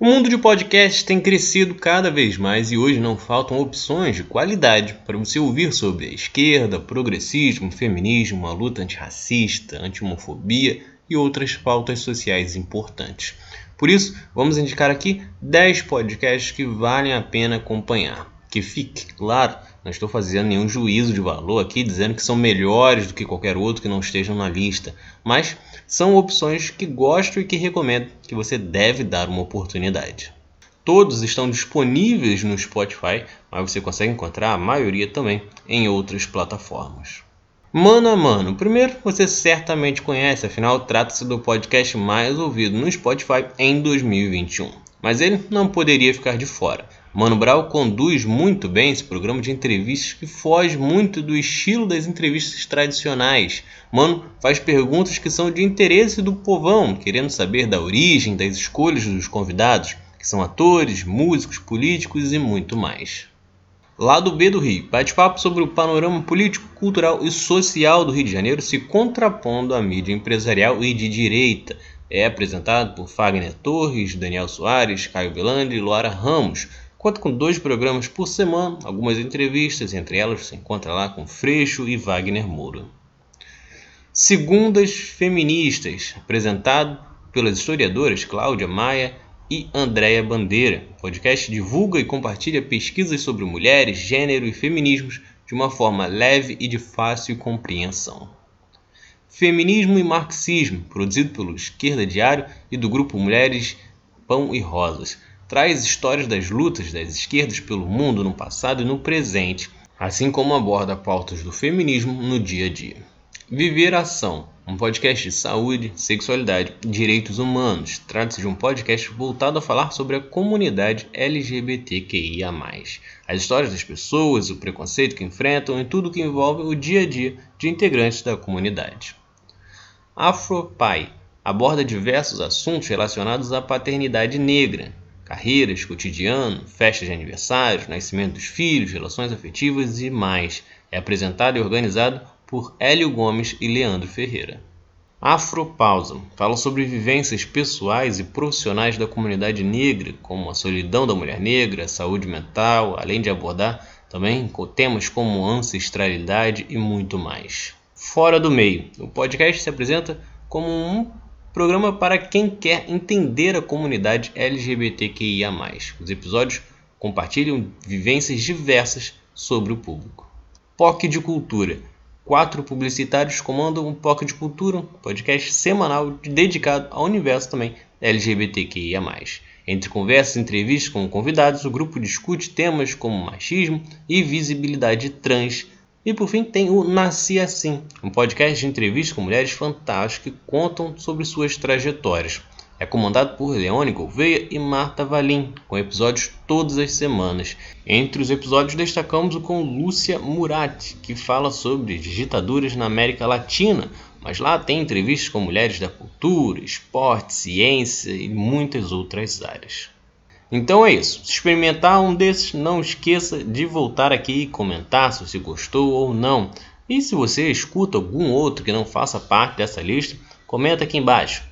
O mundo de podcasts tem crescido cada vez mais e hoje não faltam opções de qualidade para você ouvir sobre a esquerda, progressismo, feminismo, a luta antirracista, anti-homofobia e outras pautas sociais importantes. Por isso, vamos indicar aqui 10 podcasts que valem a pena acompanhar. Que fique claro, não estou fazendo nenhum juízo de valor aqui dizendo que são melhores do que qualquer outro que não estejam na lista, mas são opções que gosto e que recomendo que você deve dar uma oportunidade. Todos estão disponíveis no Spotify, mas você consegue encontrar a maioria também em outras plataformas. Mano a Mano, primeiro você certamente conhece, afinal trata-se do podcast mais ouvido no Spotify em 2021. Mas ele não poderia ficar de fora. Mano Brown conduz muito bem esse programa de entrevistas que foge muito do estilo das entrevistas tradicionais. Mano faz perguntas que são de interesse do povão, querendo saber da origem, das escolhas dos convidados, que são atores, músicos, políticos e muito mais. Lado B do Rio, bate-papo sobre o panorama político, cultural e social do Rio de Janeiro se contrapondo à mídia empresarial e de direita. É apresentado por Fagner Torres, Daniel Soares, Caio Belandi e Luara Ramos Conta com dois programas por semana, algumas entrevistas, entre elas se encontra lá com Freixo e Wagner Moura. Segundas Feministas, apresentado pelas historiadoras Cláudia Maia e Andréia Bandeira. O podcast divulga e compartilha pesquisas sobre mulheres, gênero e feminismos de uma forma leve e de fácil compreensão. Feminismo e Marxismo, produzido pelo Esquerda Diário e do grupo Mulheres Pão e Rosas traz histórias das lutas das esquerdas pelo mundo no passado e no presente, assim como aborda pautas do feminismo no dia a dia. Viver Ação, um podcast de saúde, sexualidade e direitos humanos. Trata-se de um podcast voltado a falar sobre a comunidade LGBTQIA. As histórias das pessoas, o preconceito que enfrentam e tudo que envolve o dia a dia de integrantes da comunidade. Afropai aborda diversos assuntos relacionados à paternidade negra, carreiras, cotidiano, festas de aniversários, nascimento dos filhos, relações afetivas e mais. É apresentado e organizado por Hélio Gomes e Leandro Ferreira. Afropausa fala sobre vivências pessoais e profissionais da comunidade negra, como a solidão da mulher negra, a saúde mental, além de abordar também temas como ancestralidade e muito mais. Fora do meio, o podcast se apresenta como um Programa para quem quer entender a comunidade LGBTQIA. Os episódios compartilham vivências diversas sobre o público. POC de Cultura. Quatro publicitários comandam o POC de Cultura, um podcast semanal dedicado ao universo também LGBTQIA. Entre conversas e entrevistas com convidados, o grupo discute temas como machismo e visibilidade trans e por fim tem o Nasci Assim, um podcast de entrevistas com mulheres fantásticas que contam sobre suas trajetórias. É comandado por Leone Gouveia e Marta Valim, com episódios todas as semanas. Entre os episódios destacamos o com Lúcia Murat, que fala sobre ditaduras na América Latina, mas lá tem entrevistas com mulheres da cultura, esporte, ciência e muitas outras áreas. Então é isso. Se experimentar um desses, não esqueça de voltar aqui e comentar se você gostou ou não. E se você escuta algum outro que não faça parte dessa lista, comenta aqui embaixo.